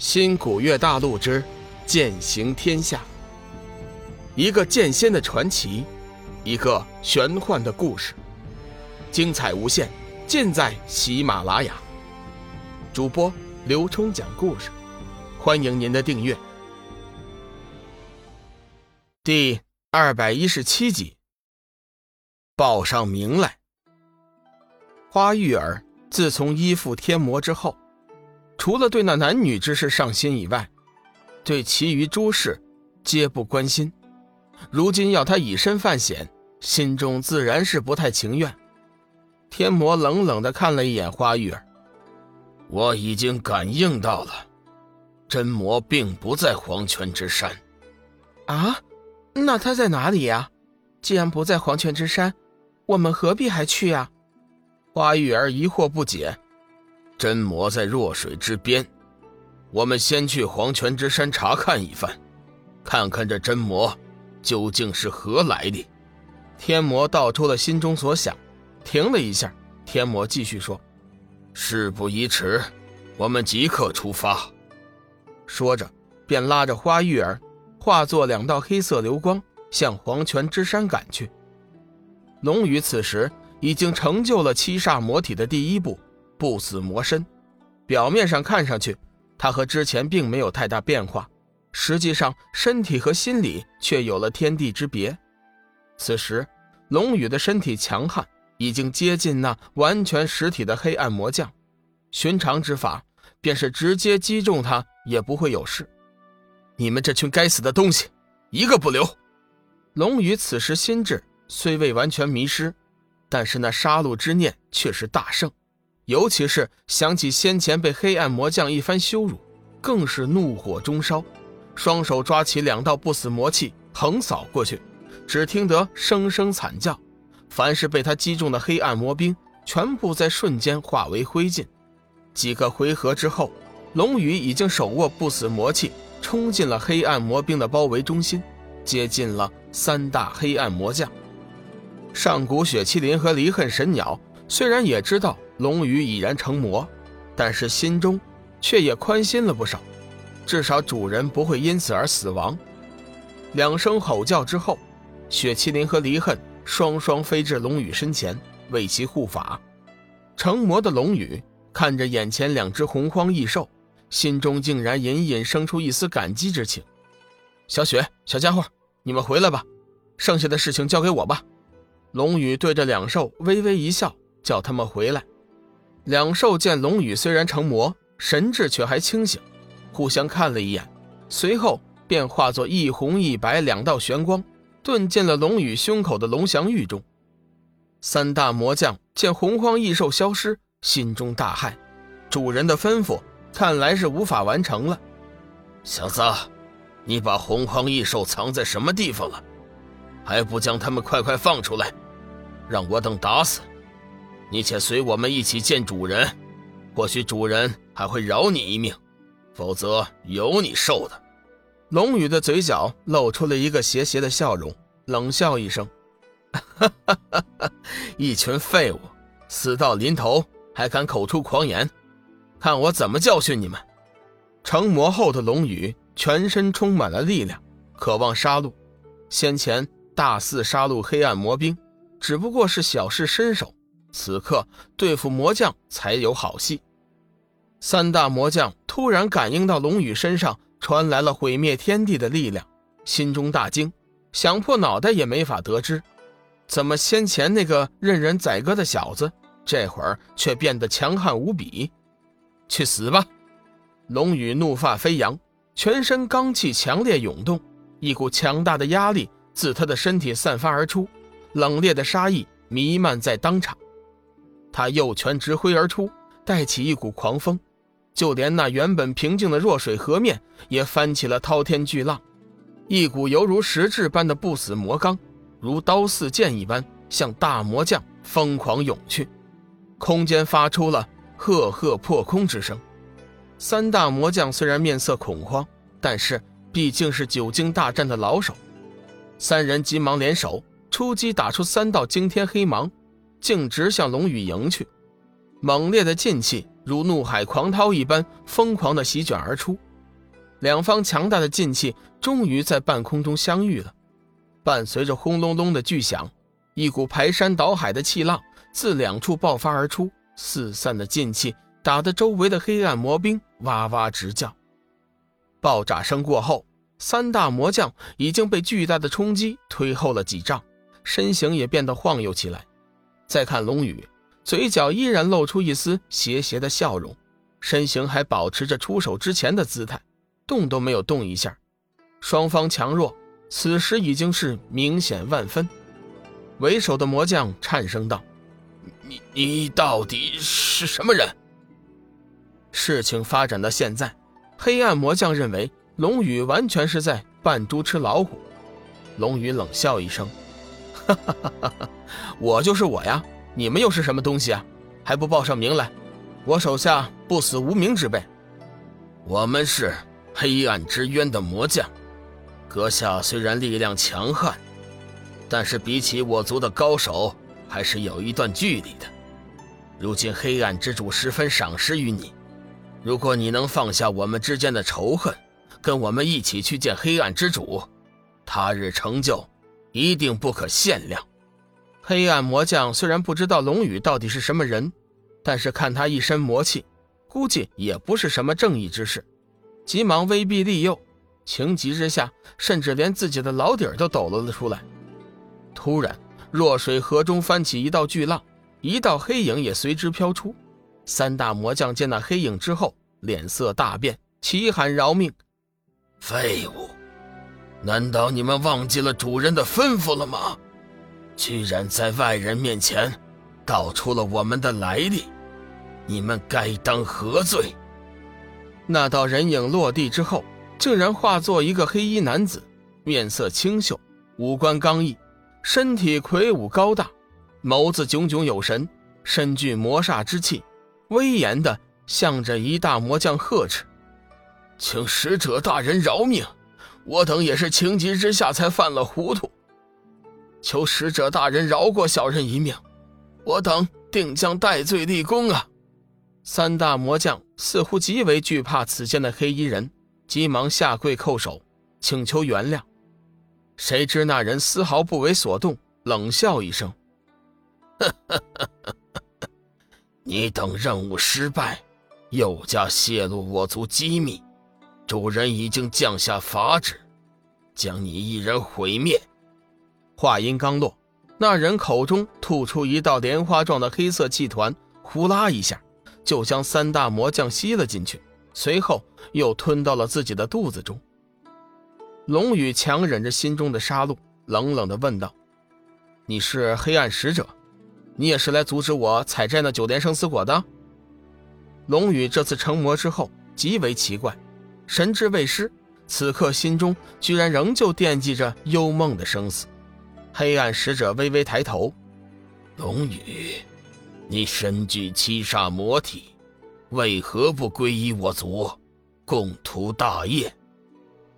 新古月大陆之剑行天下，一个剑仙的传奇，一个玄幻的故事，精彩无限，尽在喜马拉雅。主播刘冲讲故事，欢迎您的订阅。第二百一十七集，报上名来。花玉儿自从依附天魔之后。除了对那男女之事上心以外，对其余诸事皆不关心。如今要他以身犯险，心中自然是不太情愿。天魔冷冷的看了一眼花玉儿，我已经感应到了，真魔并不在黄泉之山。啊，那他在哪里呀？既然不在黄泉之山，我们何必还去呀？花玉儿疑惑不解。真魔在弱水之边，我们先去黄泉之山查看一番，看看这真魔究竟是何来历。天魔道出了心中所想，停了一下，天魔继续说：“事不宜迟，我们即刻出发。”说着，便拉着花玉儿，化作两道黑色流光，向黄泉之山赶去。龙宇此时已经成就了七煞魔体的第一步。不死魔身，表面上看上去，他和之前并没有太大变化，实际上身体和心理却有了天地之别。此时，龙宇的身体强悍，已经接近那完全实体的黑暗魔将。寻常之法，便是直接击中他也不会有事。你们这群该死的东西，一个不留！龙宇此时心智虽未完全迷失，但是那杀戮之念却是大盛。尤其是想起先前被黑暗魔将一番羞辱，更是怒火中烧，双手抓起两道不死魔气横扫过去，只听得声声惨叫，凡是被他击中的黑暗魔兵，全部在瞬间化为灰烬。几个回合之后，龙宇已经手握不死魔气，冲进了黑暗魔兵的包围中心，接近了三大黑暗魔将。上古雪麒麟和离恨神鸟虽然也知道。龙宇已然成魔，但是心中却也宽心了不少，至少主人不会因此而死亡。两声吼叫之后，雪麒麟和离恨双双飞至龙宇身前，为其护法。成魔的龙宇看着眼前两只洪荒异兽，心中竟然隐隐生出一丝感激之情。小雪，小家伙，你们回来吧，剩下的事情交给我吧。龙宇对着两兽微微一笑，叫他们回来。两兽见龙宇虽然成魔，神智却还清醒，互相看了一眼，随后便化作一红一白两道玄光，遁进了龙宇胸口的龙翔玉中。三大魔将见洪荒异兽消失，心中大骇，主人的吩咐看来是无法完成了。小子，你把洪荒异兽藏在什么地方了？还不将他们快快放出来，让我等打死！你且随我们一起见主人，或许主人还会饶你一命，否则有你受的。龙宇的嘴角露出了一个邪邪的笑容，冷笑一声：“ 一群废物，死到临头还敢口出狂言，看我怎么教训你们！”成魔后的龙宇全身充满了力量，渴望杀戮。先前大肆杀戮黑暗魔兵，只不过是小试身手。此刻对付魔将才有好戏。三大魔将突然感应到龙宇身上传来了毁灭天地的力量，心中大惊，想破脑袋也没法得知，怎么先前那个任人宰割的小子，这会儿却变得强悍无比？去死吧！龙宇怒发飞扬，全身罡气强烈涌动，一股强大的压力自他的身体散发而出，冷冽的杀意弥漫在当场。他右拳直挥而出，带起一股狂风，就连那原本平静的弱水河面也翻起了滔天巨浪。一股犹如实质般的不死魔罡，如刀似剑一般向大魔将疯狂涌去。空间发出了赫赫破空之声。三大魔将虽然面色恐慌，但是毕竟是久经大战的老手，三人急忙联手出击，打出三道惊天黑芒。径直向龙宇迎去，猛烈的劲气如怒海狂涛一般疯狂地席卷而出，两方强大的劲气终于在半空中相遇了，伴随着轰隆隆的巨响，一股排山倒海的气浪自两处爆发而出，四散的劲气打得周围的黑暗魔兵哇哇直叫。爆炸声过后，三大魔将已经被巨大的冲击推后了几丈，身形也变得晃悠起来。再看龙宇，嘴角依然露出一丝邪邪的笑容，身形还保持着出手之前的姿态，动都没有动一下。双方强弱此时已经是明显万分。为首的魔将颤声道：“你你到底是什么人？”事情发展到现在，黑暗魔将认为龙宇完全是在扮猪吃老虎。龙宇冷笑一声。哈哈哈哈哈！我就是我呀，你们又是什么东西啊？还不报上名来？我手下不死无名之辈。我们是黑暗之渊的魔将，阁下虽然力量强悍，但是比起我族的高手，还是有一段距离的。如今黑暗之主十分赏识于你，如果你能放下我们之间的仇恨，跟我们一起去见黑暗之主，他日成就。一定不可限量。黑暗魔将虽然不知道龙宇到底是什么人，但是看他一身魔气，估计也不是什么正义之士，急忙威逼利诱，情急之下，甚至连自己的老底儿都抖搂了出来。突然，弱水河中翻起一道巨浪，一道黑影也随之飘出。三大魔将见那黑影之后，脸色大变，齐喊饶命！废物！难道你们忘记了主人的吩咐了吗？居然在外人面前道出了我们的来历，你们该当何罪？那道人影落地之后，竟然化作一个黑衣男子，面色清秀，五官刚毅，身体魁梧高大，眸子炯炯有神，身具魔煞之气，威严的向着一大魔将呵斥：“请使者大人饶命！”我等也是情急之下才犯了糊涂，求使者大人饶过小人一命，我等定将戴罪立功啊！三大魔将似乎极为惧怕此间的黑衣人，急忙下跪叩首，请求原谅。谁知那人丝毫不为所动，冷笑一声：“ 你等任务失败，又加泄露我族机密。”主人已经降下法旨，将你一人毁灭。话音刚落，那人口中吐出一道莲花状的黑色气团，呼啦一下就将三大魔将吸了进去，随后又吞到了自己的肚子中。龙宇强忍着心中的杀戮，冷冷地问道：“你是黑暗使者？你也是来阻止我采摘那九莲生死果的？”龙宇这次成魔之后，极为奇怪。神志未失，此刻心中居然仍旧惦记着幽梦的生死。黑暗使者微微抬头：“龙宇，你身具七煞魔体，为何不皈依我族，共图大业？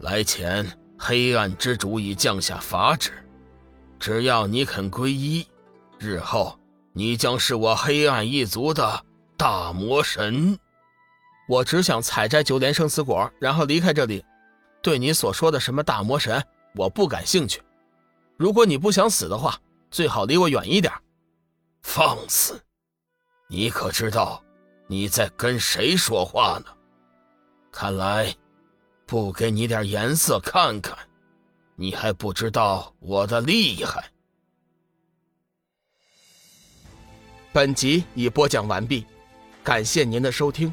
来前，黑暗之主已降下法旨，只要你肯皈依，日后你将是我黑暗一族的大魔神。”我只想采摘九莲生死果，然后离开这里。对你所说的什么大魔神，我不感兴趣。如果你不想死的话，最好离我远一点。放肆！你可知道你在跟谁说话呢？看来，不给你点颜色看看，你还不知道我的厉害。本集已播讲完毕，感谢您的收听。